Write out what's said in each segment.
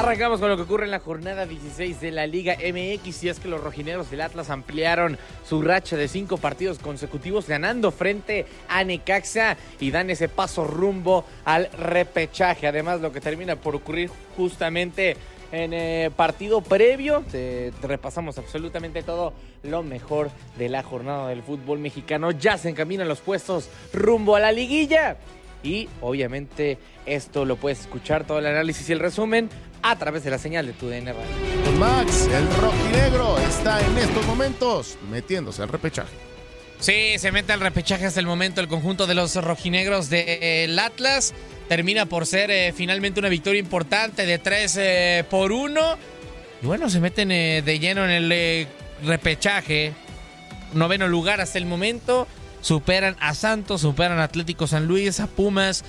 Arrancamos con lo que ocurre en la jornada 16 de la Liga MX y es que los rojineros del Atlas ampliaron su racha de cinco partidos consecutivos ganando frente a Necaxa y dan ese paso rumbo al repechaje. Además, lo que termina por ocurrir justamente en eh, partido previo, te repasamos absolutamente todo lo mejor de la jornada del fútbol mexicano. Ya se encaminan los puestos rumbo a la liguilla. Y obviamente esto lo puedes escuchar, todo el análisis y el resumen a través de la señal de tu DN Radio. Max, el rojinegro está en estos momentos metiéndose al repechaje. Sí, se mete al repechaje hasta el momento el conjunto de los rojinegros del Atlas. Termina por ser eh, finalmente una victoria importante de 3 eh, por 1. Y bueno, se meten eh, de lleno en el eh, repechaje. Noveno lugar hasta el momento. Superan a Santos, superan a Atlético San Luis, a Pumas.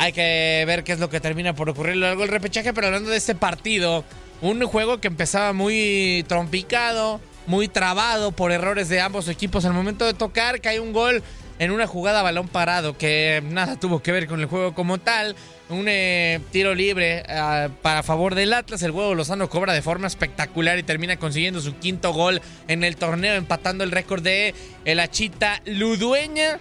Hay que ver qué es lo que termina por ocurrir luego el repechaje. Pero hablando de este partido, un juego que empezaba muy trompicado, muy trabado por errores de ambos equipos. Al momento de tocar, cae un gol en una jugada balón parado que nada tuvo que ver con el juego como tal. Un eh, tiro libre uh, para favor del Atlas. El huevo Lozano cobra de forma espectacular y termina consiguiendo su quinto gol en el torneo, empatando el récord de el Achita Ludueña.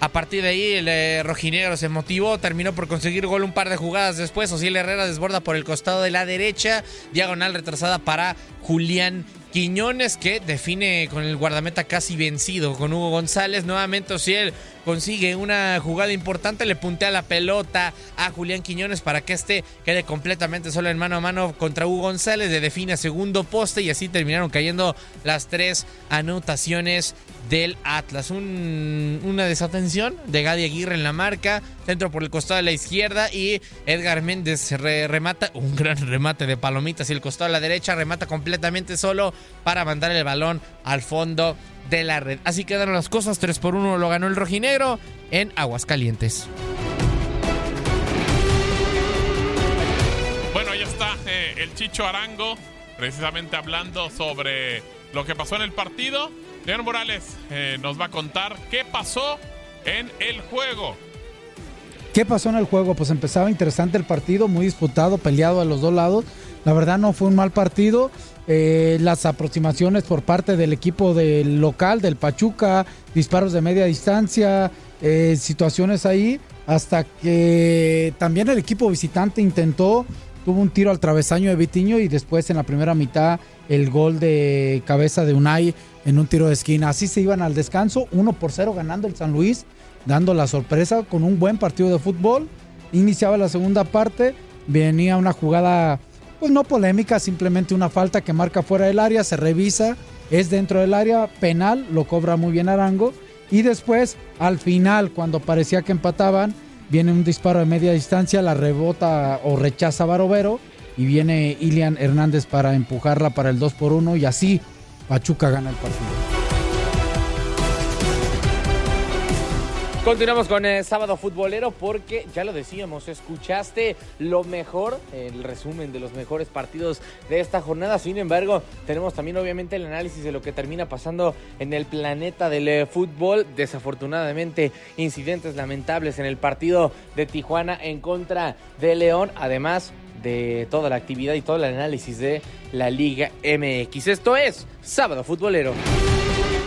A partir de ahí, el eh, rojinegro se motivó, terminó por conseguir gol un par de jugadas después. Osiel Herrera desborda por el costado de la derecha, diagonal retrasada para Julián Quiñones, que define con el guardameta casi vencido con Hugo González. Nuevamente, Osiel consigue una jugada importante, le puntea la pelota a Julián Quiñones para que este quede completamente solo en mano a mano contra Hugo González, le define a segundo poste y así terminaron cayendo las tres anotaciones del Atlas. Un- una desatención de Gadi Aguirre en la marca, centro por el costado de la izquierda y Edgar Méndez re- remata, un gran remate de palomitas y el costado a la derecha remata completamente solo para mandar el balón al fondo de la red. Así quedaron las cosas, 3 por 1 lo ganó el rojinegro en Aguascalientes. Bueno, ahí está eh, el Chicho Arango, precisamente hablando sobre lo que pasó en el partido. León Morales eh, nos va a contar qué pasó en el juego. ¿Qué pasó en el juego? Pues empezaba interesante el partido, muy disputado, peleado a los dos lados. La verdad no fue un mal partido. Eh, las aproximaciones por parte del equipo del local, del Pachuca, disparos de media distancia, eh, situaciones ahí, hasta que también el equipo visitante intentó, tuvo un tiro al travesaño de Vitiño y después en la primera mitad el gol de cabeza de Unai en un tiro de esquina. Así se iban al descanso, 1 por 0 ganando el San Luis, dando la sorpresa con un buen partido de fútbol. Iniciaba la segunda parte, venía una jugada, pues no polémica, simplemente una falta que marca fuera del área, se revisa, es dentro del área, penal, lo cobra muy bien Arango. Y después, al final, cuando parecía que empataban, viene un disparo de media distancia, la rebota o rechaza Barovero y viene Ilian Hernández para empujarla para el 2 por 1 y así Pachuca gana el partido. Continuamos con el sábado futbolero porque ya lo decíamos, escuchaste lo mejor, el resumen de los mejores partidos de esta jornada. Sin embargo, tenemos también obviamente el análisis de lo que termina pasando en el planeta del eh, fútbol. Desafortunadamente, incidentes lamentables en el partido de Tijuana en contra de León. Además, de toda la actividad y todo el análisis de la Liga MX. Esto es Sábado Futbolero.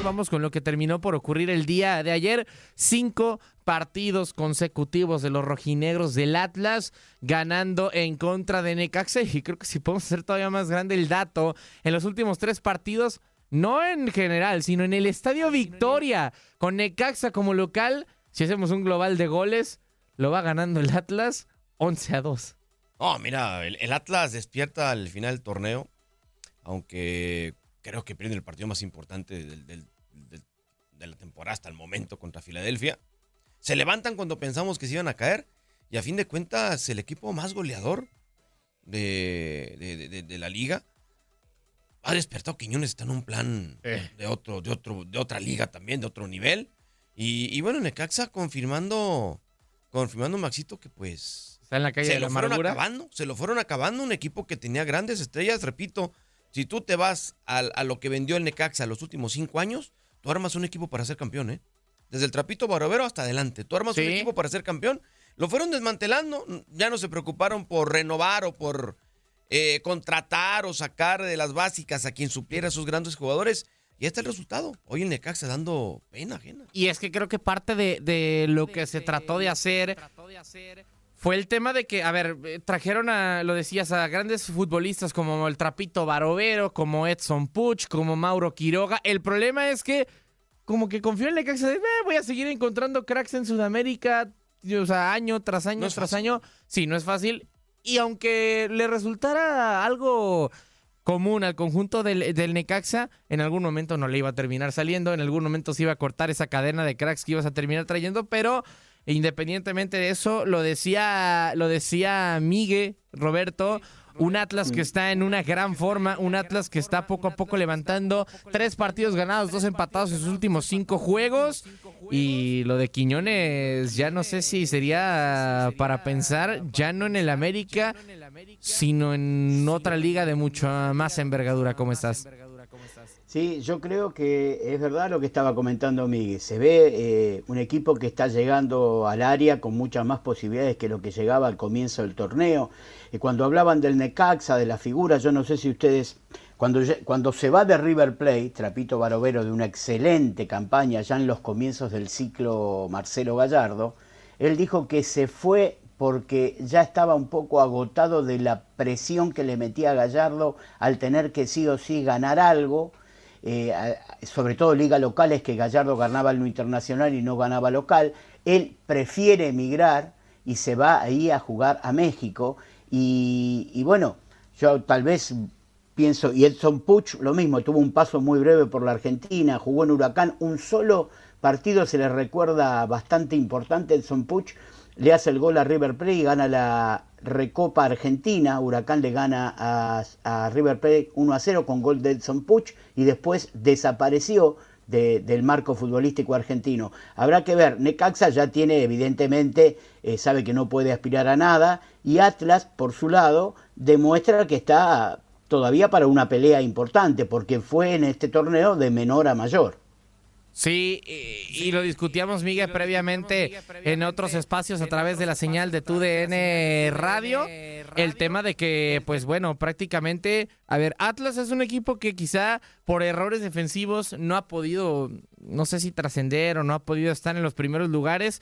Vamos con lo que terminó por ocurrir el día de ayer. Cinco partidos consecutivos de los rojinegros del Atlas ganando en contra de Necaxa. Y creo que si podemos hacer todavía más grande el dato, en los últimos tres partidos, no en general, sino en el Estadio Victoria, con Necaxa como local, si hacemos un global de goles, lo va ganando el Atlas 11 a 2. Oh, mira, el, el Atlas despierta al final del torneo, aunque creo que pierde el partido más importante del, del- de la temporada hasta el momento contra Filadelfia. Se levantan cuando pensamos que se iban a caer y a fin de cuentas el equipo más goleador de, de- de- de la liga ha despertado. Quiñones está en un plan de, otro, de, otro, de otra liga también, de otro nivel. Y, y bueno, Necaxa confirmando, confirmando Maxito que pues Está en la calle se de la lo fueron amargura. acabando, se lo fueron acabando un equipo que tenía grandes estrellas, repito, si tú te vas al- a, lo que vendió el Necaxa los últimos cinco años, tú armas un equipo para ser campeón, ¿eh? Desde el trapito barovero hasta adelante, tú armas un equipo para ser campeón. Lo fueron desmantelando, ya no se preocuparon por renovar o por eh, contratar o sacar de las básicas a quien supliera a sus grandes jugadores. Y este es el resultado. Hoy el Necaxa dando pena ajena. Y es que creo que parte de, de lo que se trató de hacer fue el tema de que, a ver, eh, trajeron a, lo decías, a grandes futbolistas como el Trapito Barovero, como Edson Puch, como Mauro Quiroga. El problema es que, como que confió en Necaxa de, "Eh, voy a seguir encontrando cracks en Sudamérica, o sea, año tras año No tras fácil. año. Sí, no es fácil. Y aunque le resultara algo común al conjunto del, del Necaxa, en algún momento no le iba a terminar saliendo, en algún momento se iba a cortar esa cadena de cracks que ibas a terminar trayendo, pero independientemente de eso, lo decía, lo decía Migue, Roberto, un Atlas que está en una gran forma, un Atlas que está poco a poco levantando tres partidos ganados, dos empatados en sus últimos cinco juegos. Y lo de Quiñones, ya no sé si sería para pensar, ya no en el América, sino en otra liga de mucha más envergadura. ¿Cómo estás? Sí, yo creo que es verdad lo que estaba comentando Miguel. Se ve eh, un equipo que está llegando al área con muchas más posibilidades que lo que llegaba al comienzo del torneo. Y cuando hablaban del Necaxa, de la figura, yo no sé si ustedes, cuando, cuando se va de River Plate, Trapito Barovero, de una excelente campaña ya en los comienzos del ciclo Marcelo Gallardo, él dijo que se fue porque ya estaba un poco agotado de la presión que le metía Gallardo al tener que sí o sí ganar algo eh, sobre todo ligas locales que Gallardo ganaba en lo internacional y no ganaba local, él prefiere emigrar y se va ahí a jugar a México. Y, y bueno, yo tal vez pienso, y Edson Puch lo mismo, tuvo un paso muy breve por la Argentina, jugó en Huracán, un solo partido se le recuerda bastante importante, Edson Puch le hace el gol a River Plate y gana la Recopa Argentina. Huracán le gana a, River Plate 1 a 0 con gol de Edson Puch y después desapareció de- del marco futbolístico argentino. Habrá que ver, Necaxa ya tiene evidentemente, eh, sabe que no puede aspirar a nada y Atlas, por su lado, demuestra que está todavía para una pelea importante porque fue en este torneo de menor a mayor. Sí, y, y lo discutíamos, Miguel, previamente en otros espacios a través de la señal de TUDN Radio. El tema de que, pues bueno, prácticamente, a ver, Atlas es un equipo que quizá por errores defensivos no ha podido, no sé si trascender o no ha podido estar en los primeros lugares.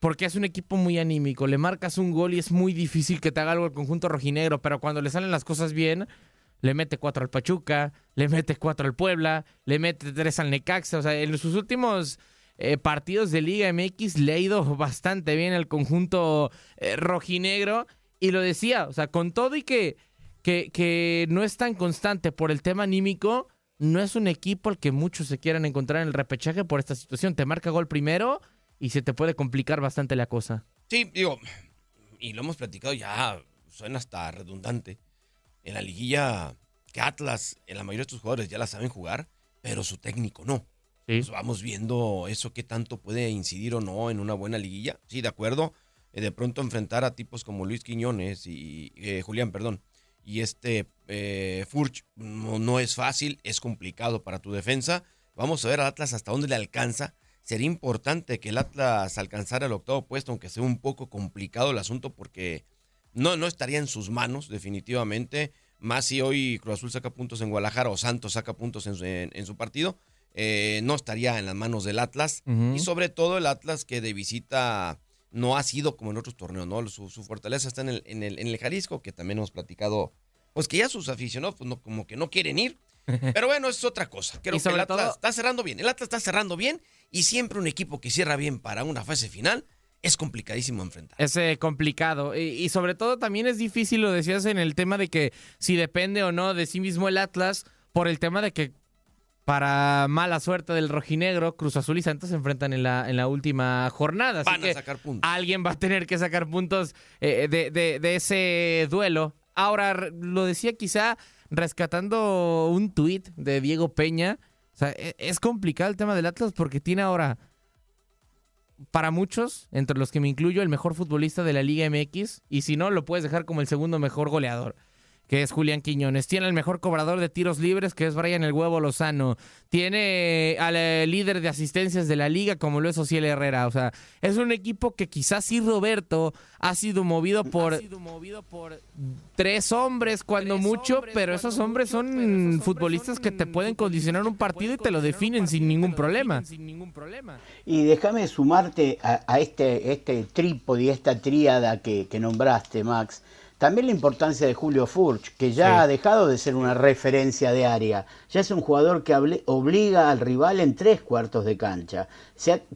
porque es un equipo muy anímico. Le marcas un gol y es muy difícil que te haga algo el conjunto rojinegro, pero cuando le salen las cosas bien, le mete cuatro al Pachuca, le mete cuatro al Puebla, le mete tres al Necaxa. O sea, en sus últimos eh, partidos de Liga MX le ha ido bastante bien al conjunto eh, rojinegro. Y lo decía, o sea, con todo y que, que, que no es tan constante por el tema anímico, no es un equipo al que muchos se quieran encontrar en el repechaje por esta situación. Te marca gol primero y se te puede complicar bastante la cosa. Sí, digo, y lo hemos platicado ya, suena hasta redundante. En la liguilla, que Atlas, en la mayoría de sus jugadores ya la saben jugar, pero su técnico no. Pues vamos viendo eso, qué tanto puede incidir o no en una buena liguilla. Sí, de acuerdo. Eh, de pronto enfrentar a tipos como Luis Quiñones y eh, Julián, perdón, y este eh, Furch no, no, es fácil, es complicado para tu defensa. Vamos a ver al Atlas hasta dónde le alcanza. Sería importante que el Atlas alcanzara el octavo puesto, aunque sea un poco complicado el asunto, porque no, no estaría en sus manos, definitivamente. Más si hoy Cruz Azul saca puntos en Guadalajara o Santos saca puntos en, su partido, eh, no estaría en las manos del Atlas. Y sobre todo el Atlas que de visita no ha sido como en otros torneos, ¿no? Su, fortaleza está en el, en, el, en el Jalisco, que también hemos platicado, pues que ya sus aficionados pues no, como que no quieren ir. Pero bueno, es otra cosa. Creo que el Atlas está cerrando bien. El Atlas está cerrando bien y siempre un equipo que cierra bien para una fase final es complicadísimo enfrentar. Es eh, complicado. Y, sobre todo también es difícil, lo decías en el tema de que si depende o no de sí mismo el Atlas, por el tema de que para mala suerte del rojinegro, Cruz Azul y Santos se enfrentan en la, en la última jornada. Van a sacar puntos. Alguien va a tener que sacar puntos eh, de, de, ese duelo. Ahora, lo decía quizá rescatando un tuit de Diego Peña. O sea, e, es complicado el tema del Atlas porque tiene ahora, para muchos, entre los que me incluyo, el mejor futbolista de la Liga MX. Y si no, lo puedes dejar como el segundo mejor goleador que es Julián Quiñones. Tiene el mejor cobrador de tiros libres, que es Brian El Huevo Lozano. Tiene al eh, líder de asistencias de la liga, como lo es Ociel Herrera. O sea, es un equipo que quizás sí Roberto ha sido movido por, tres hombres, cuando mucho, pero esos hombres son futbolistas que te pueden condicionar un partido y te lo definen sin ningún problema. Y déjame sumarte a, este, este trípode y esta tríada que, que nombraste, Max también la importancia de Julio Furch, que ya ha dejado de ser una referencia de área. Ya es un jugador que obliga al rival en tres cuartos de cancha.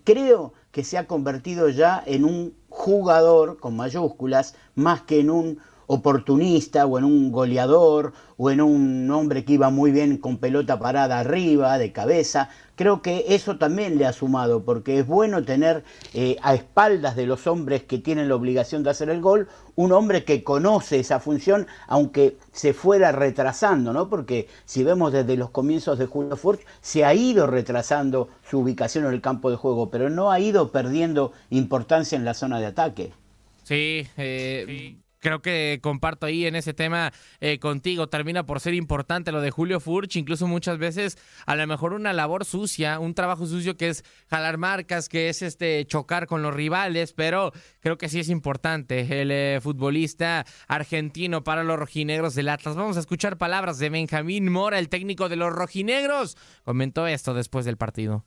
creo que se ha convertido ya en un jugador con mayúsculas más que en un oportunista o en un goleador o en un hombre que iba muy bien con pelota parada arriba, de cabeza. Creo que eso también le ha sumado, porque es bueno tener eh, a espaldas de los hombres que tienen la obligación de hacer el gol, un hombre que conoce esa función, aunque se fuera retrasando, ¿no? Porque si vemos desde los comienzos de Julio Furch, se ha ido retrasando su ubicación en el campo de juego, pero no ha ido perdiendo importancia en la zona de ataque. Sí, eh, creo que comparto ahí en ese tema eh, contigo. Termina por ser importante lo de Julio Furch, incluso muchas veces a lo mejor una labor sucia, un trabajo sucio que es jalar marcas, que es este chocar con los rivales, pero creo que sí es importante el eh, futbolista argentino para los rojinegros del Atlas. Vamos a escuchar palabras de Benjamín Mora, el técnico de los rojinegros. Comentó esto después del partido.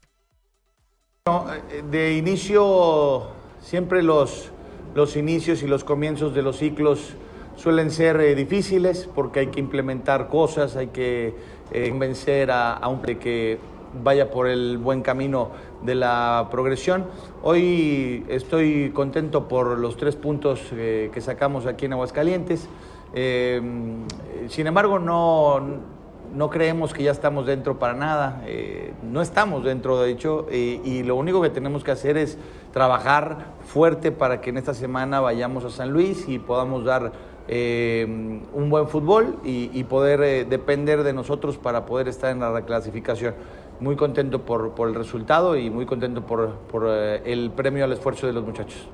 Eh, de inicio siempre los los inicios y los comienzos de los ciclos suelen ser eh, difíciles porque hay que implementar cosas, hay que eh, convencer a, un que vaya por el buen camino de la progresión. Hoy estoy contento por los tres puntos eh, que sacamos aquí en Aguascalientes. sin embargo, no, no creemos que ya estamos dentro para nada, eh, no estamos dentro de hecho, eh, y lo único que tenemos que hacer es trabajar fuerte para que en esta semana vayamos a San Luis y podamos dar eh, un buen fútbol y, poder depender de nosotros para poder estar en la reclasificación. Muy contento por, el resultado y muy contento por, el premio al esfuerzo de los muchachos.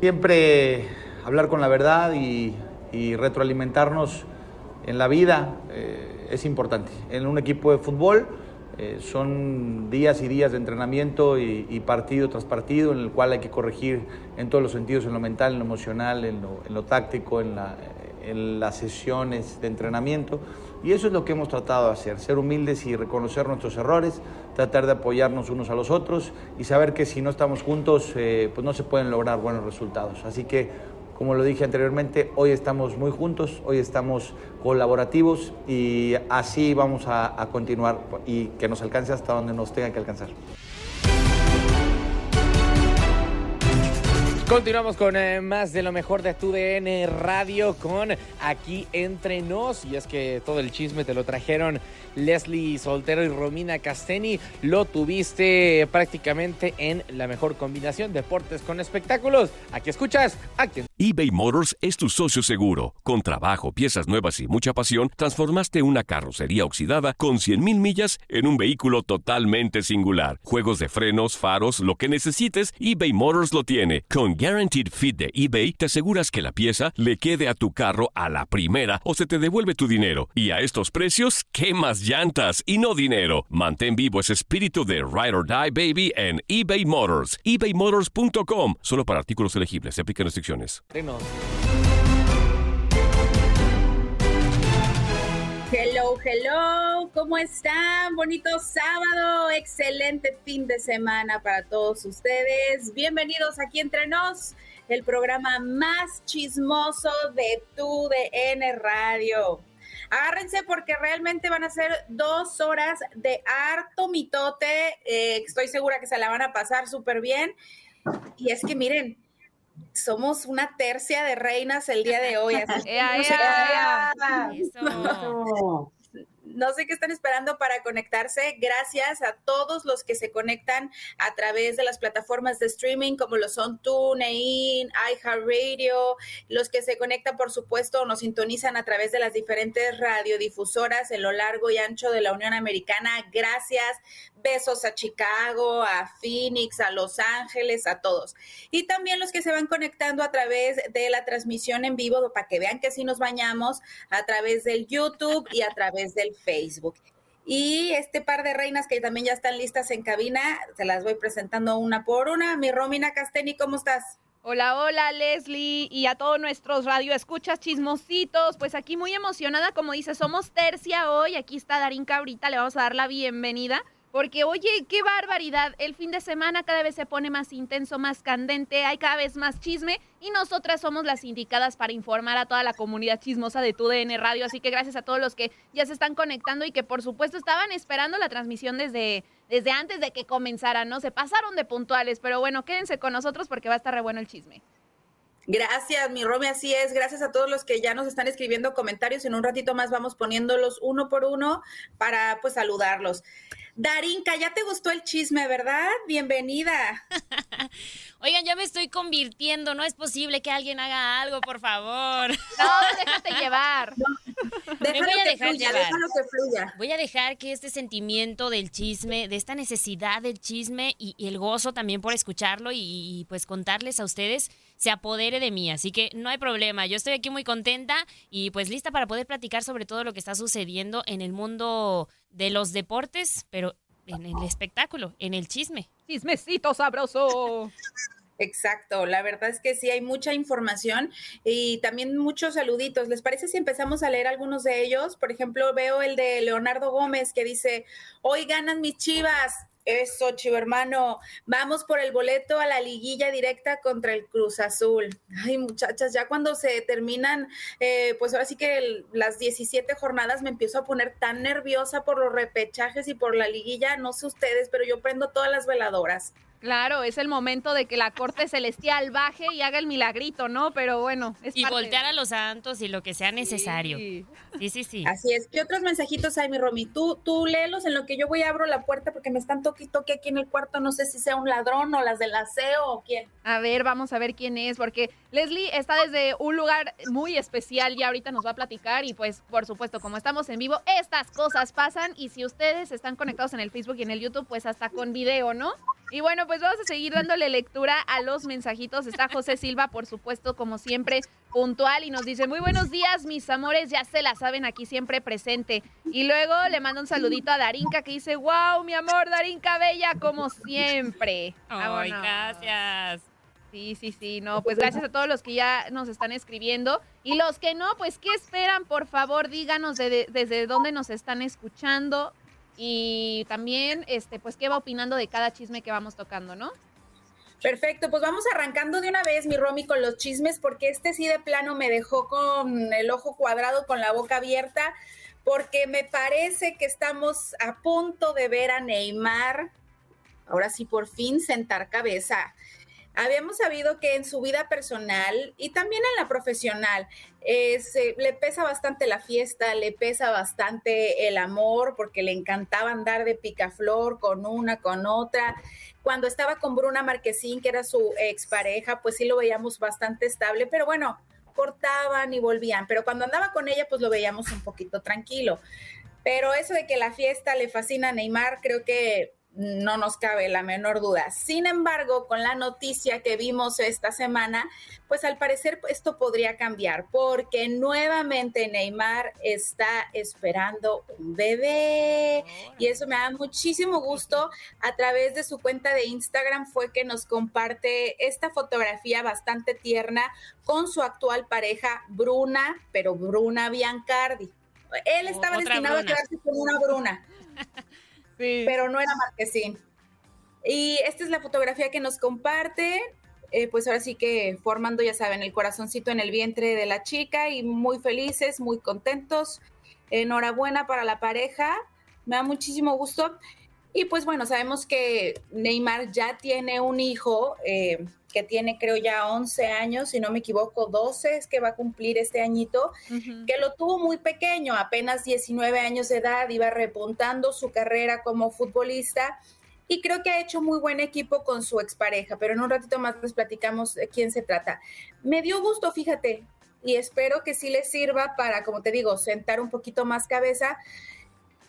Siempre hablar con la verdad y retroalimentarnos en la vida es importante. En un equipo de fútbol Eh, son días y días de entrenamiento y, partido tras partido en el cual hay que corregir en todos los sentidos, en lo mental, en lo emocional, en lo, táctico, en, las sesiones de entrenamiento. Y eso es lo que hemos tratado de hacer, ser humildes y reconocer nuestros errores, tratar de apoyarnos unos a los otros y saber que si no estamos juntos, eh, pues no se pueden lograr buenos resultados. Así que, como lo dije anteriormente, hoy estamos muy juntos, hoy estamos colaborativos y así vamos a, continuar y que nos alcance hasta donde nos tenga que alcanzar. Continuamos con eh, más de lo mejor de tu DN Radio con Aquí Entre Nos. Y es que todo el chisme te lo trajeron Leslie Soltero y Romina Casteni. Lo tuviste prácticamente en la mejor combinación deportes con espectáculos. Aquí escuchas. Aquí. eBay Motors es tu socio seguro. Con trabajo, piezas nuevas y mucha pasión, transformaste una carrocería oxidada con 100.000 millas en un vehículo totalmente singular. Juegos de frenos, faros, lo que necesites, eBay Motors lo tiene. Con Guaranteed Fit de eBay te aseguras que la pieza le quede a tu carro a la primera o se te devuelve tu dinero. Y a estos precios, ¿qué más llantas y no dinero? Mantén vivo ese espíritu de Ride or Die Baby en eBay Motors. ebaymotors.com. Solo para artículos elegibles. Se aplican restricciones. Hello, hello, ¿cómo están? Bonito sábado, excelente fin de semana para todos ustedes. Bienvenidos aquí entre nos, el programa más chismoso de tu DN Radio. Agárrense porque realmente van a ser dos horas de harto mitote. Eh, estoy segura que se la van a pasar súper bien. Y es que miren, somos una tercia de reinas el día de hoy. Así no sé qué están esperando para conectarse. Gracias a todos los que se conectan a través de las plataformas de streaming como lo son TuneIn, iHeartRadio, los que se conectan, por supuesto, nos sintonizan a través de las diferentes radiodifusoras en lo largo y ancho de la Unión Americana. Gracias. Besos a Chicago, a Phoenix, a Los Ángeles, a todos. Y también los que se van conectando a través de la transmisión en vivo para que vean que sí nos bañamos a través del YouTube y a través del Facebook. Y este par de reinas que también ya están listas en cabina, se las voy presentando una por una. Mi Romina Casteni, ¿cómo estás? Hola, hola Leslie y a todos nuestros radioescuchas chismositos. Pues aquí muy emocionada, como dice, somos tercia hoy. Aquí está Darín Cabrita, le vamos a dar la bienvenida. Porque, oye, qué barbaridad. El fin de semana cada vez se pone más intenso, más candente, hay cada vez más chisme y nosotras somos las indicadas para informar a toda la comunidad chismosa de TUDN Radio. Así que gracias a todos los que ya se están conectando y que por supuesto estaban esperando la transmisión desde, desde antes de que comenzara, ¿no? Se pasaron de puntuales, pero bueno, quédense con nosotros porque va a estar re bueno el chisme. Gracias, mi Romy, así es. Gracias a todos los que ya nos están escribiendo comentarios. En un ratito más vamos poniéndolos uno por uno para pues saludarlos. Darinka, ya te gustó el chisme, ¿verdad? Bienvenida. Oigan, ya me estoy convirtiendo. No es posible que alguien haga algo, por favor. No, déjate llevar. me voy a dejar llevar. que fluya. Voy a dejar que este sentimiento del chisme, de esta necesidad del chisme y, el gozo también por escucharlo y pues contarles a ustedes se apodere de mí. Así que no hay problema. Yo estoy aquí muy contenta y pues lista para poder platicar sobre todo lo que está sucediendo en el mundo de los deportes, pero en el espectáculo, en el chisme. Chismecito sabroso. Exacto, la verdad es que sí hay mucha información y también muchos saluditos. ¿Les parece si empezamos a leer algunos de ellos? Por ejemplo, veo el de Leonardo Gómez que dice, hoy ganan mis chivas, eso, chivo hermano. Vamos por el boleto a la liguilla directa contra el Cruz Azul. Ay, muchachas, ya cuando se terminan, eh, pues ahora sí que las 17 jornadas me empiezo a poner tan nerviosa por los repechajes y por la liguilla. No sé ustedes, pero yo prendo todas las veladoras. Claro, es el momento de que la corte celestial baje y haga el milagrito, ¿no? Pero bueno, es Y voltear a los santos y lo que sea necesario. Sí. sí, sí, Así es. ¿Qué otros mensajitos hay, mi Romy? Tú, tú léelos en lo que yo voy a abro la puerta porque me están toque toque aquí en el cuarto. No sé si sea un ladrón o las del aseo o quién. A ver, vamos a ver quién es, porque Leslie está desde un lugar muy especial y ahorita nos va a platicar. Y pues, por supuesto, como estamos en vivo, estas cosas pasan. Y si ustedes están conectados en el Facebook y en el YouTube, pues hasta con video, ¿no? Y bueno, pues vamos a seguir dándole lectura a los mensajitos. Está José Silva, por supuesto, como siempre, puntual y nos dice, muy buenos días, mis amores, ya se la saben aquí siempre presente. Y luego le manda un saludito a Darinka que dice, wow, mi amor, Darinka Bella, como siempre. Ay, gracias. Sí, sí, sí, no, pues gracias a todos los que ya nos están escribiendo y los que no, pues ¿qué esperan? Por favor, díganos desde dónde nos están escuchando y también, este, pues qué va opinando de cada chisme que vamos tocando, ¿no? Perfecto, pues vamos arrancando de una vez, mi Romy, con los chismes, porque este sí de plano me dejó con el ojo cuadrado, con la boca abierta, porque me parece que estamos a punto de ver a Neymar, ahora sí por fin, sentar cabeza. Habíamos sabido que en su vida personal y también en la profesional le pesa bastante la fiesta, le pesa bastante el amor, porque le encantaba andar de picaflor con una, con otra. Cuando estaba con Bruna Marquesín, que era su expareja, pues sí lo veíamos bastante estable, pero bueno, cortaban y volvían. Pero cuando andaba con ella, pues lo veíamos un poquito tranquilo. Pero eso de que la fiesta le fascina a Neymar, creo que no nos cabe la menor duda. Sin embargo, con la noticia que vimos esta semana, pues al parecer esto podría cambiar porque nuevamente Neymar está esperando un bebé y eso me da muchísimo gusto. A través de su cuenta de Instagram fue que nos comparte esta fotografía bastante tierna con su actual pareja Bruna, pero Bruna Biancardi. Él estaba destinado a quedarse con una Bruna. pero no era Marquesín. Y esta es la fotografía que nos comparte. Eh, pues ahora sí que formando, ya saben, el corazoncito en el vientre de la chica y muy felices, muy contentos. Enhorabuena para la pareja. Me da muchísimo gusto. Y pues bueno, sabemos que Neymar ya tiene un hijo eh, que tiene creo ya 11 años, si no me equivoco, 12 es que va a cumplir este añito, que lo tuvo muy pequeño, apenas 19 años de edad, iba repuntando su carrera como futbolista y creo que ha hecho muy buen equipo con su expareja, pero en un ratito más les platicamos de quién se trata. Me dio gusto, fíjate, y espero que sí les sirva para, como te digo, sentar un poquito más cabeza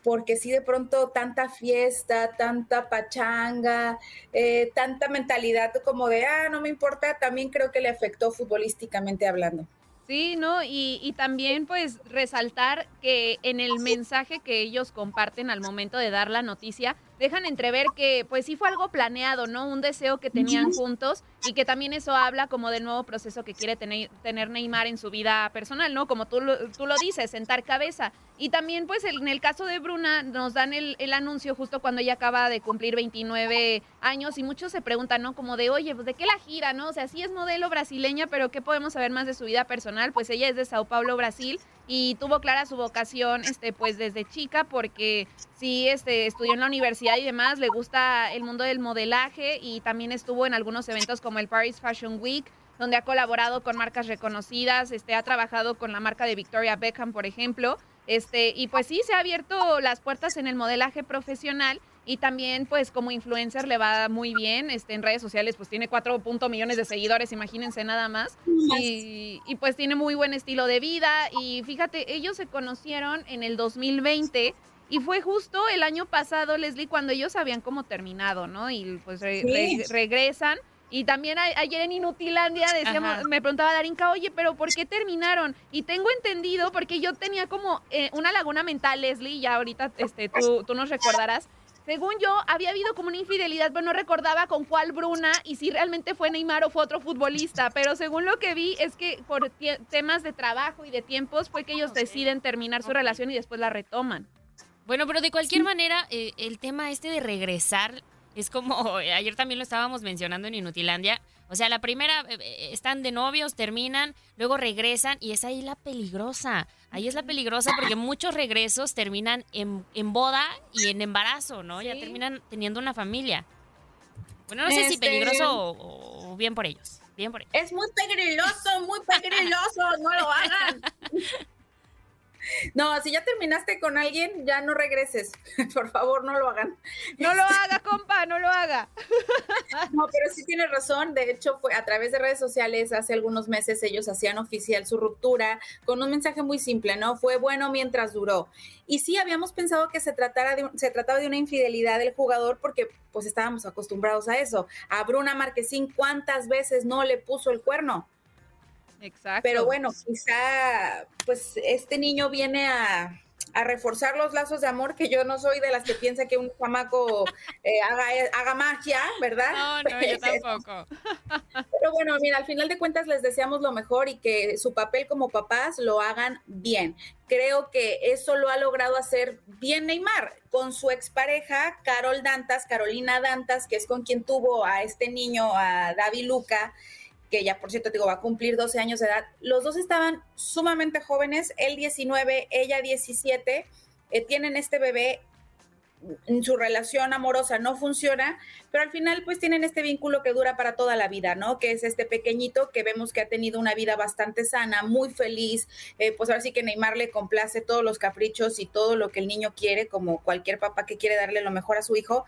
porque si de pronto tanta fiesta, tanta pachanga, eh, tanta mentalidad como de, ah, no me importa, también creo que le afectó futbolísticamente hablando. Sí, ¿no? Y, y, también pues resaltar que en el mensaje que ellos comparten al momento de dar la noticia, dejan entrever que pues sí fue algo planeado, ¿no? Un deseo que tenían juntos y que también eso habla como del nuevo proceso que quiere tener, tener Neymar en su vida personal, ¿no? Como tú lo, tú lo dices, sentar cabeza. Y también pues en el caso de Bruna nos dan el, el, anuncio justo cuando ella acaba de cumplir 29 años y muchos se preguntan, ¿no? Como de, oye, pues de qué la gira, ¿no? O sea, sí es modelo brasileña, pero ¿qué podemos saber más de su vida personal? Pues ella es de Sao Paulo, Brasil y tuvo clara su vocación este pues desde chica porque sí este estudió en la universidad y demás, le gusta el mundo del modelaje y también estuvo en algunos eventos como el Paris Fashion Week donde ha colaborado con marcas reconocidas, este ha trabajado con la marca de Victoria Beckham, por ejemplo, este y pues sí se ha abierto las puertas en el modelaje profesional y también pues como influencer le va muy bien, este, en redes sociales pues tiene 4 millones de seguidores, imagínense nada más. Y, y, pues tiene muy buen estilo de vida y fíjate, ellos se conocieron en el 2020 y fue justo el año pasado, Leslie, cuando ellos habían como terminado, ¿no? Y pues regresan. Y también ayer en Inutilandia decíamos, me preguntaba Darinka, oye, pero ¿por qué terminaron? Y tengo entendido, porque yo tenía como eh, una laguna mental, Leslie, ya ahorita este, tú, tú nos recordarás, según yo, había habido como una infidelidad, pero no recordaba con cuál Bruna y si realmente fue Neymar o fue otro futbolista. Pero según lo que vi, es que por temas de trabajo y de tiempos fue que ellos deciden terminar su relación y después la retoman. Bueno, pero de cualquier manera, eh, el tema este de regresar es como, ayer también lo estábamos mencionando en Inutilandia, o sea, la primera, eh, eh, están de novios, terminan, luego regresan y es ahí la peligrosa. Ahí es la peligrosa porque muchos regresos terminan en, boda y en embarazo, ¿no? Ya terminan teniendo una familia. Bueno, no sé si este, peligroso o, bien por ellos. Bien por Es muy peligroso, muy peligroso, no lo hagan. No, si ya terminaste con alguien, ya no regreses. Por favor, no lo hagan. No lo haga, compa, no lo haga. No, pero sí tiene razón. De hecho, fue a través de redes sociales hace algunos meses ellos hacían oficial su ruptura con un mensaje muy simple, ¿no? Fue bueno mientras duró. Y sí, habíamos pensado que se, tratara de, se trataba de una infidelidad del jugador porque pues estábamos acostumbrados a eso. A Bruna Marquezín, ¿cuántas veces no le puso el cuerno? Exacto. Pero bueno, quizá pues este niño viene a, reforzar los lazos de amor, que yo no soy de las que piensa que un chamaco eh, haga, haga, magia, ¿verdad? No, no, yo tampoco. Pero bueno, mira, al final de cuentas les deseamos lo mejor y que su papel como papás lo hagan bien. Creo que eso lo ha logrado hacer bien Neymar con su expareja, Carol Dantas, Carolina Dantas, que es con quien tuvo a este niño, a David Luca que ya por cierto digo va a cumplir 12 años de edad, los dos estaban sumamente jóvenes, él 19, ella 17, eh, tienen este bebé su relación amorosa no funciona, pero al final pues tienen este vínculo que dura para toda la vida, ¿no? Que es este pequeñito que vemos que ha tenido una vida bastante sana, muy feliz, eh, pues ahora sí que Neymar le complace todos los caprichos y todo lo que el niño quiere, como cualquier papá que quiere darle lo mejor a su hijo.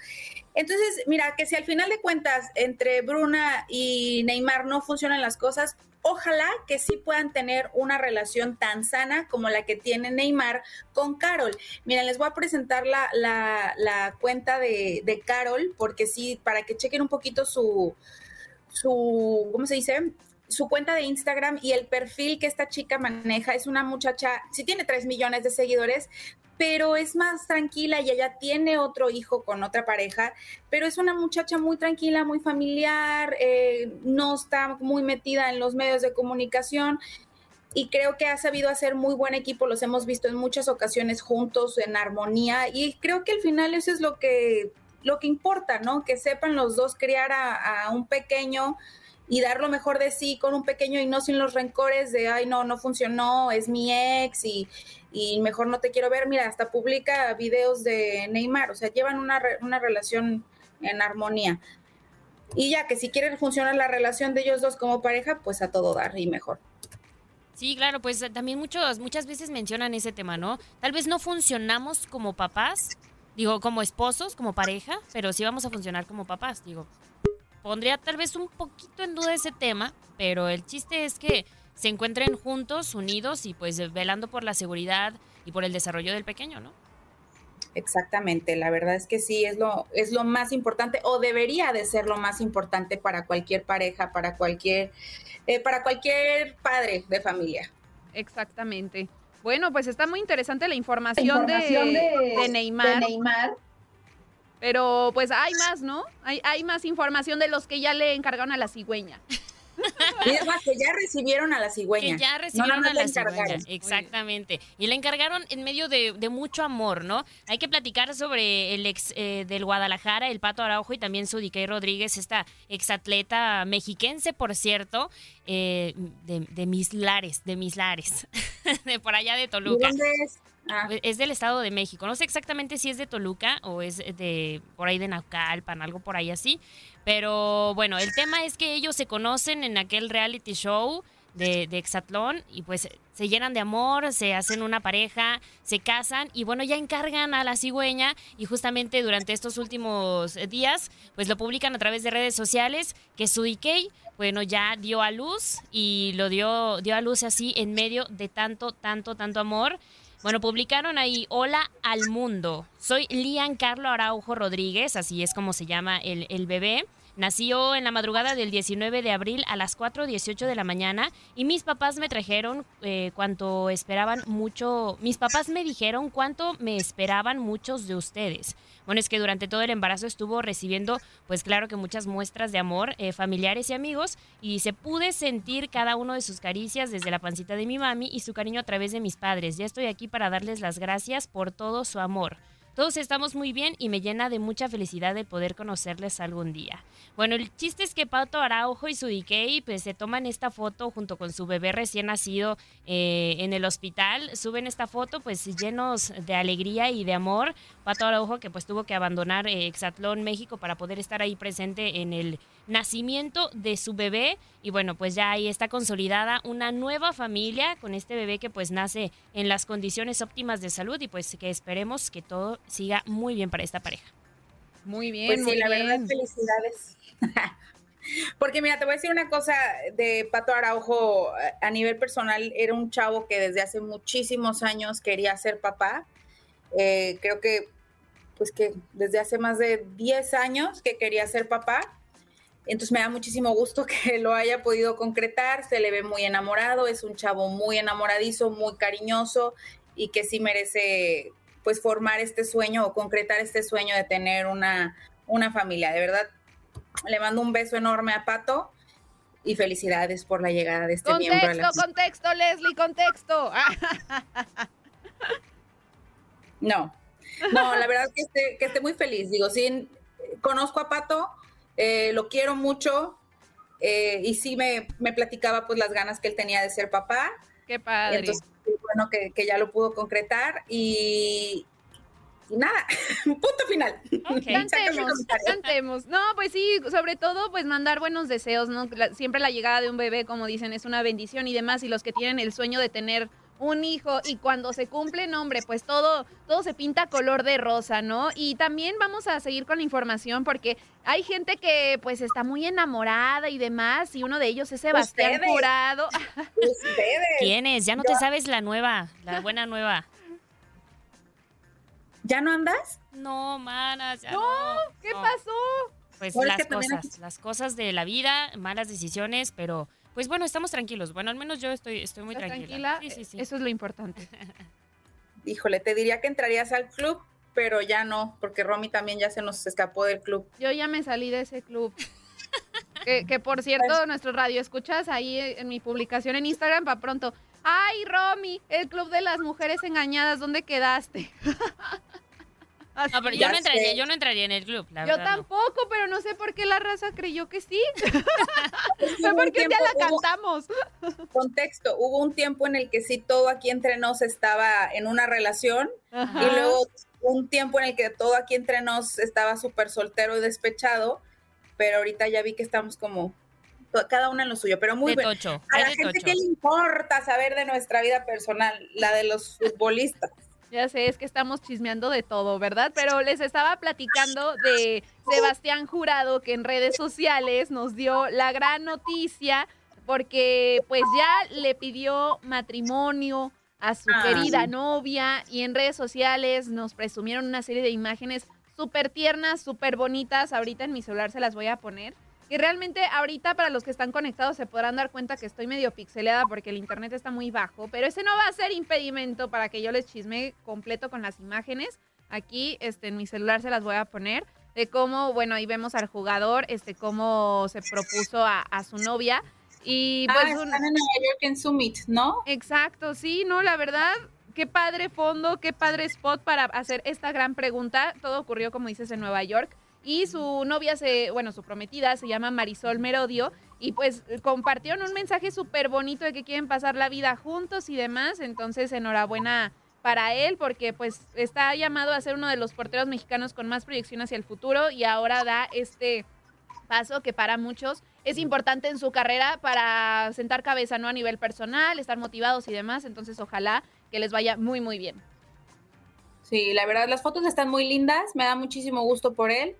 Entonces, mira, que si al final de cuentas entre Bruna y Neymar no funcionan las cosas, ojalá que sí puedan tener una relación tan sana como la que tiene Neymar con Carol. Miren, les voy a presentar la, la, cuenta de, Carol, porque sí, para que chequen un poquito su, su, ¿cómo se dice? Su cuenta de Instagram y el perfil que esta chica maneja. Es una muchacha, sí tiene 3 millones de seguidores, pero es más tranquila y ella tiene otro hijo con otra pareja, pero es una muchacha muy tranquila, muy familiar, eh, no está muy metida en los medios de comunicación y creo que ha sabido hacer muy buen equipo, los hemos visto en muchas ocasiones juntos, en armonía y creo que al final eso es lo que, lo que importa, ¿no? Que sepan los dos criar a, un pequeño y dar lo mejor de sí con un pequeño y no sin los rencores de, ay, no, no funcionó, es mi ex y, y mejor no te quiero ver. Mira, hasta publica videos de Neymar, o sea, llevan una, una relación en armonía. Y ya que si quieren funcionar la relación de ellos dos como pareja, pues a todo dar y mejor. Sí, claro, pues también muchos, muchas veces mencionan ese tema, ¿no? Tal vez no funcionamos como papás, digo, como esposos, como pareja, pero sí vamos a funcionar como papás, digo. Pondría tal vez un poquito en duda ese tema, pero el chiste es que se encuentren juntos, unidos y pues velando por la seguridad y por el desarrollo del pequeño, ¿no? Exactamente, la verdad es que sí, es lo, es lo más importante o debería de ser lo más importante para cualquier pareja, para cualquier, eh, para cualquier padre de familia. Exactamente. Bueno, pues está muy interesante la información, de, Neymar. Neymar. Pero pues hay más, ¿no? Hay, hay más información de los que ya le encargaron a la cigüeña. Y que ya recibieron a la cigüeña. Que ya recibieron a la cigüeña, exactamente. Y la encargaron en medio de, mucho amor, ¿no? Hay que platicar sobre el ex eh, del Guadalajara, el Pato Araujo, y también su Diquey Rodríguez, esta exatleta mexiquense, por cierto, eh, de, mis lares, de mis lares, de por allá de Toluca. dónde es? Ah. Es del Estado de México. No sé exactamente si es de Toluca o es de por ahí de Naucalpan, algo por ahí así. Pero bueno, el tema es que ellos se conocen en aquel reality show de, de Exatlón y pues se llenan de amor, se hacen una pareja, se casan y bueno, ya encargan a la cigüeña y justamente durante estos últimos días pues lo publican a través de redes sociales que su Ikei bueno ya dio a luz y lo dio, dio a luz así en medio de tanto, tanto, tanto amor. Bueno, publicaron ahí, hola al mundo. Soy Lian Carlo Araujo Rodríguez, así es como se llama el, el bebé. Nació en la madrugada del 19 de abril a las 4.18 de la mañana y mis papás me trajeron eh, cuanto esperaban mucho, mis papás me dijeron cuánto me esperaban muchos de ustedes. Bueno, es que durante todo el embarazo estuvo recibiendo, pues claro que muchas muestras de amor, eh, familiares y amigos, y se pude sentir cada uno de sus caricias desde la pancita de mi mami y su cariño a través de mis padres. Ya estoy aquí para darles las gracias por todo su amor. Todos estamos muy bien y me llena de mucha felicidad de poder conocerles algún día. Bueno, el chiste es que Pato Araujo y su Ikei pues se toman esta foto junto con su bebé recién nacido eh, en el hospital. Suben esta foto pues llenos de alegría y de amor. Pato Araujo que pues tuvo que abandonar eh, Exatlón, México para poder estar ahí presente en el nacimiento de su bebé y bueno pues ya ahí está consolidada una nueva familia con este bebé que pues nace en las condiciones óptimas de salud y pues que esperemos que todo siga muy bien para esta pareja. Muy bien, pues sí, muy la bien. verdad felicidades. Porque mira, te voy a decir una cosa de Pato Araujo a nivel personal, era un chavo que desde hace muchísimos años quería ser papá. Eh, creo que pues que desde hace más de 10 años que quería ser papá entonces me da muchísimo gusto que lo haya podido concretar, se le ve muy enamorado, es un chavo muy enamoradizo, muy cariñoso y que sí merece pues formar este sueño o concretar este sueño de tener una, una familia. De verdad, le mando un beso enorme a Pato y felicidades por la llegada de este contexto, miembro. Contexto, contexto, Leslie, contexto. no, no, la verdad que esté, que esté muy feliz. Digo, sí, conozco a Pato, eh, lo quiero mucho eh, y sí me, me, platicaba pues las ganas que él tenía de ser papá. Qué padre. Entonces, bueno, que, que ya lo pudo concretar y, y nada, punto final. Okay. Cantemos, cantemos. No, pues sí, sobre todo pues mandar buenos deseos, ¿no? La, siempre la llegada de un bebé, como dicen, es una bendición y demás, y los que tienen el sueño de tener un hijo y cuando se cumple, hombre, pues todo, todo se pinta color de rosa, ¿no? Y también vamos a seguir con la información porque hay gente que pues está muy enamorada y demás y uno de ellos es Sebastián Ustedes. Jurado. Ustedes. ¿Quién es? Ya no te sabes la nueva, la buena nueva. ¿Ya no andas? No, manas, ya no. no. ¿Qué no. pasó? Pues las cosas, las cosas de la vida, malas decisiones, pero pues bueno, estamos tranquilos. Bueno, al menos yo estoy, estoy muy tranquila. tranquila? Sí, sí, sí. Eso es lo importante. Híjole, te diría que entrarías al club, pero ya no, porque Romy también ya se nos escapó del club. Yo ya me salí de ese club. que, que, por cierto, pues, nuestro radio escuchas ahí en mi publicación en Instagram para pronto. Ay, Romy, el club de las mujeres engañadas, ¿dónde quedaste? No, pero yo no, entraría, yo no entraría en el club, la Yo verdad, tampoco, no. pero no sé por qué la raza creyó que sí. Fue porque día la cantamos. Contexto, hubo un tiempo en el que sí todo aquí entre nos estaba en una relación Ajá. y luego un tiempo en el que todo aquí entre nos estaba súper soltero y despechado, pero ahorita ya vi que estamos como cada una en lo suyo, pero muy bien. A la gente tocho. que le importa saber de nuestra vida personal, la de los futbolistas. Ya sé, es que estamos chismeando de todo, ¿verdad? Pero les estaba platicando de Sebastián Jurado, que en redes sociales nos dio la gran noticia, porque pues ya le pidió matrimonio a su ah, querida novia y en redes sociales nos presumieron una serie de imágenes súper tiernas, súper bonitas. Ahorita en mi celular se las voy a poner. Y realmente ahorita para los que están conectados se podrán dar cuenta que estoy medio pixeleada porque el internet está muy bajo, pero ese no va a ser impedimento para que yo les chisme completo con las imágenes. Aquí este, en mi celular se las voy a poner de cómo, bueno, ahí vemos al jugador, este, cómo se propuso a, a su novia. Y pues ah, están un... en Nueva York en Summit, ¿no? Exacto, sí, no, la verdad, qué padre fondo, qué padre spot para hacer esta gran pregunta. Todo ocurrió, como dices, en Nueva York y su novia, se, bueno, su prometida se llama Marisol Merodio y pues compartieron un mensaje súper bonito de que quieren pasar la vida juntos y demás, entonces enhorabuena para él porque pues está llamado a ser uno de los porteros mexicanos con más proyección hacia el futuro y ahora da este paso que para muchos es importante en su carrera para sentar cabeza, ¿no? A nivel personal, estar motivados y demás, entonces ojalá que les vaya muy, muy bien. Sí, la verdad, las fotos están muy lindas, me da muchísimo gusto por él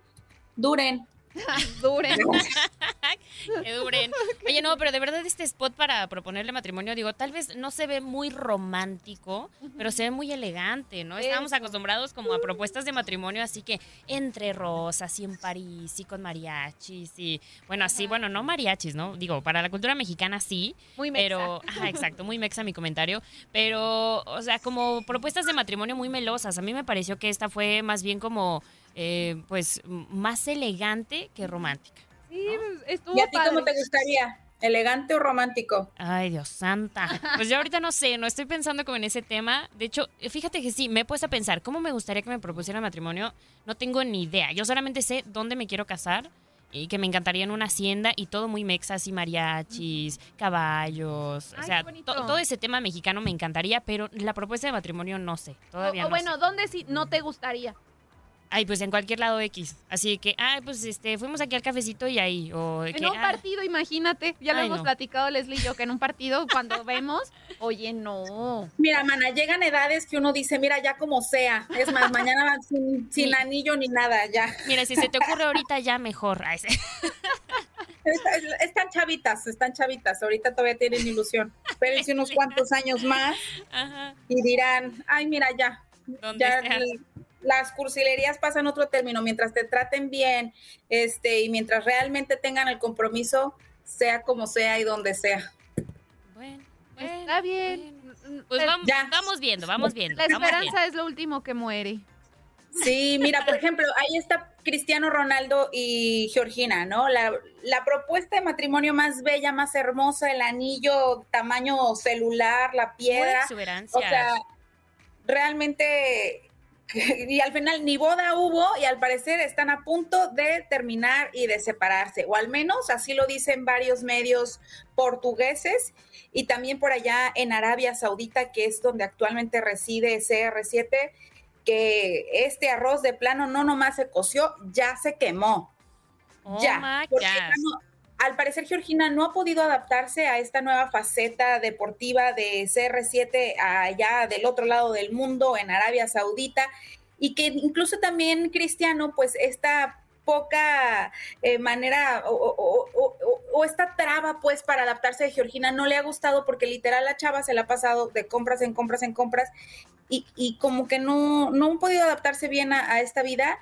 duren. duren. que duren. Oye, no, pero de verdad este spot para proponerle matrimonio, digo, tal vez no se ve muy romántico, pero se ve muy elegante, ¿no? Estábamos acostumbrados como a propuestas de matrimonio, así que entre rosas y en París y con mariachis y, bueno, así, bueno, no mariachis, ¿no? Digo, para la cultura mexicana sí. Muy mexa. Pero, ajá, exacto, muy mexa mi comentario, pero, o sea, como propuestas de matrimonio muy melosas. A mí me pareció que esta fue más bien como eh, pues más elegante que romántica. Sí, ¿no? estuvo ¿Y a ti padre. cómo te gustaría? ¿Elegante o romántico? Ay, Dios santa. Pues yo ahorita no sé, no estoy pensando como en ese tema. De hecho, fíjate que sí, me he puesto a pensar, ¿cómo me gustaría que me propusiera matrimonio? No tengo ni idea. Yo solamente sé dónde me quiero casar y que me encantaría en una hacienda y todo muy mexas y mariachis, caballos, o sea, todo ese tema mexicano me encantaría, pero la propuesta de matrimonio no sé, todavía o, bueno, ¿dónde sí no te gustaría? Ay, pues en cualquier lado X. Así que, ay, pues este, fuimos aquí al cafecito y ahí. O en un ah. partido, imagínate. Ya lo hemos platicado Leslie y yo, que en un partido, cuando vemos, oye, no. Mira, mana, llegan edades que uno dice, mira, ya como sea. Es más, mañana sin, sin anillo ni nada, ya. Mira, si se te ocurre ahorita, ya mejor. Están chavitas, están chavitas. Ahorita todavía tienen ilusión. Espérense unos cuantos años más y dirán, ay, mira, ya. ya las cursilerías pasan otro término, mientras te traten bien, este, y mientras realmente tengan el compromiso, sea como sea y donde sea. Bueno, está bien. Pues vamos, vamos, viendo, vamos viendo. La esperanza es lo último que muere. Sí, mira, por ejemplo, ahí está Cristiano Ronaldo y Georgina, ¿no? La, la, propuesta de matrimonio más bella, más hermosa, el anillo tamaño celular, la piedra. O sea, realmente y al final ni boda hubo y al parecer están a punto de terminar y de separarse, o al menos así lo dicen varios medios portugueses y también por allá en Arabia Saudita, que es donde actualmente reside CR7, que este arroz de plano no nomás se coció, ya se quemó. Oh ya. Al parecer Georgina no ha podido adaptarse a esta nueva faceta deportiva de CR7 allá del otro lado del mundo, en Arabia Saudita, y que incluso también Cristiano, pues esta poca eh, manera o, esta traba pues para adaptarse de Georgina no le ha gustado porque literal la chava se la ha pasado de compras en compras en compras y, como que no, no han podido adaptarse bien a esta vida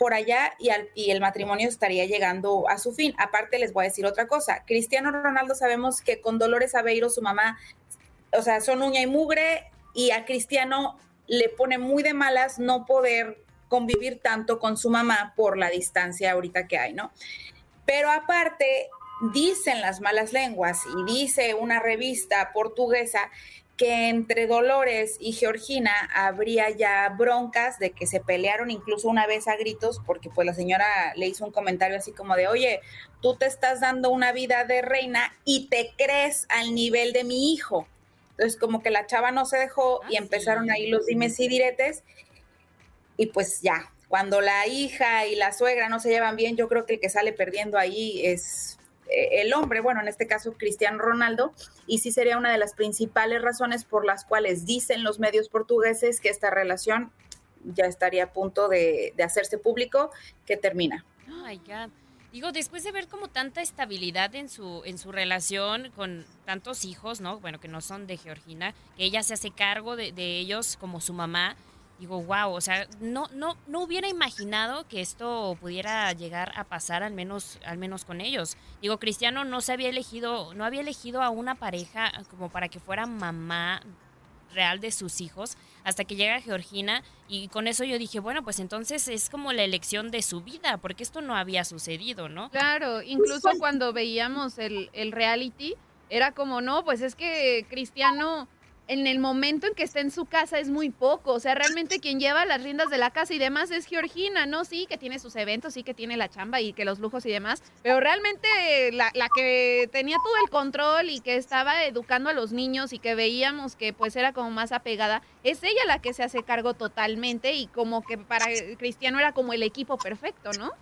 por allá y, el matrimonio estaría llegando a su fin. Aparte, les voy a decir otra cosa. Cristiano Ronaldo sabemos que con Dolores Aveiro, su mamá, o sea, son uña y mugre y a Cristiano le pone muy de malas no poder convivir tanto con su mamá por la distancia ahorita que hay, ¿no? Pero aparte, dicen las malas lenguas y dice una revista portuguesa que entre Dolores y Georgina habría ya broncas de que se pelearon incluso una vez a gritos porque pues la señora le hizo un comentario así como de, oye, tú te estás dando una vida de reina y te crees al nivel de mi hijo. Entonces como que la chava no se dejó y ah, empezaron ahí los dimes y diretes y pues ya, cuando la hija y la suegra no se llevan bien, yo creo que el que sale perdiendo ahí es el hombre, bueno, en este caso Cristiano Ronaldo, y sí sería una de las principales razones por las cuales dicen los medios portugueses que esta relación ya estaría a punto de, hacerse público, que termina. Oh. Digo, después de ver como tanta estabilidad en su, en su relación con tantos hijos, ¿no? Bueno, que no son de Georgina, que ella se hace cargo de ellos como su mamá, digo, wow, o sea, no, no, no hubiera imaginado que esto pudiera llegar a pasar al menos, al menos con ellos. Digo, Cristiano no se había elegido, no había elegido a una pareja como para que fuera mamá real de sus hijos hasta que llega Georgina y con eso yo dije, bueno, pues entonces es como la elección de su vida, porque esto no había sucedido, ¿no? Claro, incluso cuando veíamos el, el reality, era como, no, pues es que Cristiano en el momento en que está en su casa es muy poco. O sea, realmente quien lleva las riendas de la casa y demás es Georgina, ¿no? Sí, que tiene sus eventos, sí que tiene la chamba y que los lujos y demás. Pero realmente la, la que tenía todo el control y que estaba educando a los niños y que veíamos que pues era como más apegada, es ella la que se hace cargo totalmente y como que para Cristiano era como el equipo perfecto, ¿no?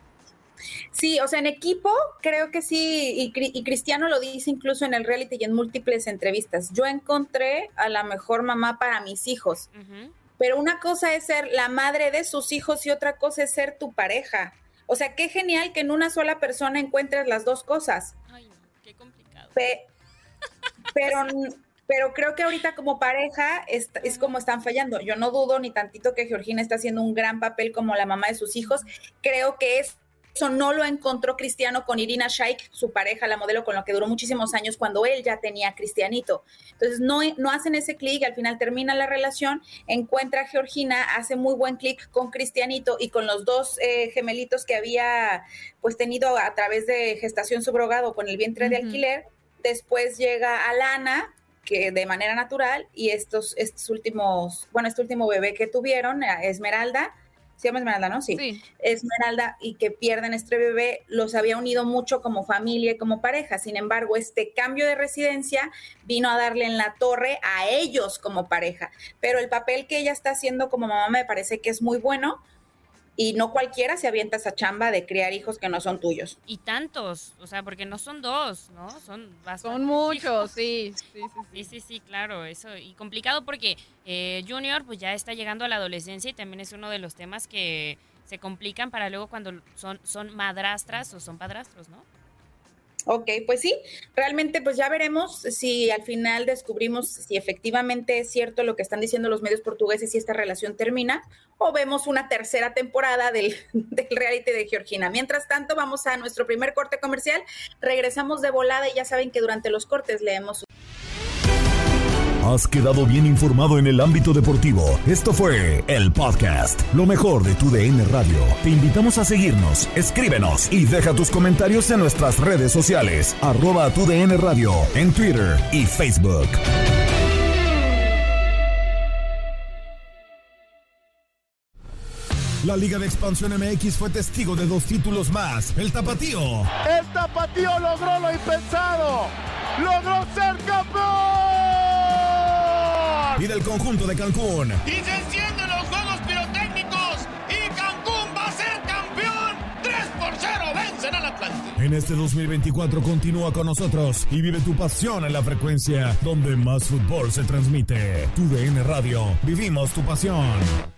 Sí, o sea, en equipo creo que sí, y, Cristiano lo dice incluso en el reality y en múltiples entrevistas. Yo encontré a la mejor mamá para mis hijos, pero una cosa es ser la madre de sus hijos y otra cosa es ser tu pareja. O sea, qué genial que en una sola persona encuentres las dos cosas. Ay, qué complicado. pero, pero creo que ahorita como pareja es, es, como están fallando. Yo no dudo ni tantito que Georgina está haciendo un gran papel como la mamá de sus hijos. Creo que es eso no lo encontró Cristiano con Irina Shayk, su pareja, la modelo con la que duró muchísimos años cuando él ya tenía Cristianito. Entonces no, no hacen ese clic, al final termina la relación, encuentra a Georgina, hace muy buen clic con Cristianito y con los dos eh, gemelitos que había pues tenido a través de gestación subrogado con el vientre de alquiler Después llega Alana, que de manera natural, y estos, estos últimos, bueno, este último bebé que tuvieron, Esmeralda, se llama Esmeralda, ¿no? Sí. Esmeralda y que pierden este bebé los había unido mucho como familia y como pareja. Sin embargo, este cambio de residencia vino a darle en la torre a ellos como pareja. Pero el papel que ella está haciendo como mamá me parece que es muy bueno y no cualquiera se avienta esa chamba de criar hijos que no son tuyos. Y tantos, o sea, porque no son dos, ¿no? Son Son muchos, sí. Sí, sí, sí, sí, claro, eso. Y complicado porque eh, Junior pues ya está llegando a la adolescencia y también es uno de los temas que se complican para luego cuando son, son madrastras o son padrastros, ¿no? Ok, pues sí, realmente pues ya veremos si al final descubrimos si efectivamente es cierto lo que están diciendo los medios portugueses y esta relación termina o vemos una tercera temporada del, del reality de Georgina. Mientras tanto, vamos a nuestro primer corte comercial, regresamos de volada y ya saben que durante los cortes leemos... Has quedado bien informado en el ámbito deportivo. Esto fue el podcast, lo mejor de tu DN Radio. Te invitamos a seguirnos, escríbenos y deja tus comentarios en nuestras redes sociales, arroba tu DN Radio, en Twitter y Facebook. La Liga de Expansión MX fue testigo de dos títulos más. El Tapatío. El Tapatío logró lo impensado. Logró ser campeón y del conjunto de Cancún. Y se encienden los juegos pirotécnicos y Cancún va a ser campeón. 3 por 0 vencen al Atlante. En este 2024 continúa con nosotros y vive tu pasión en la frecuencia donde más fútbol se transmite. Tu DN Radio. Vivimos tu pasión.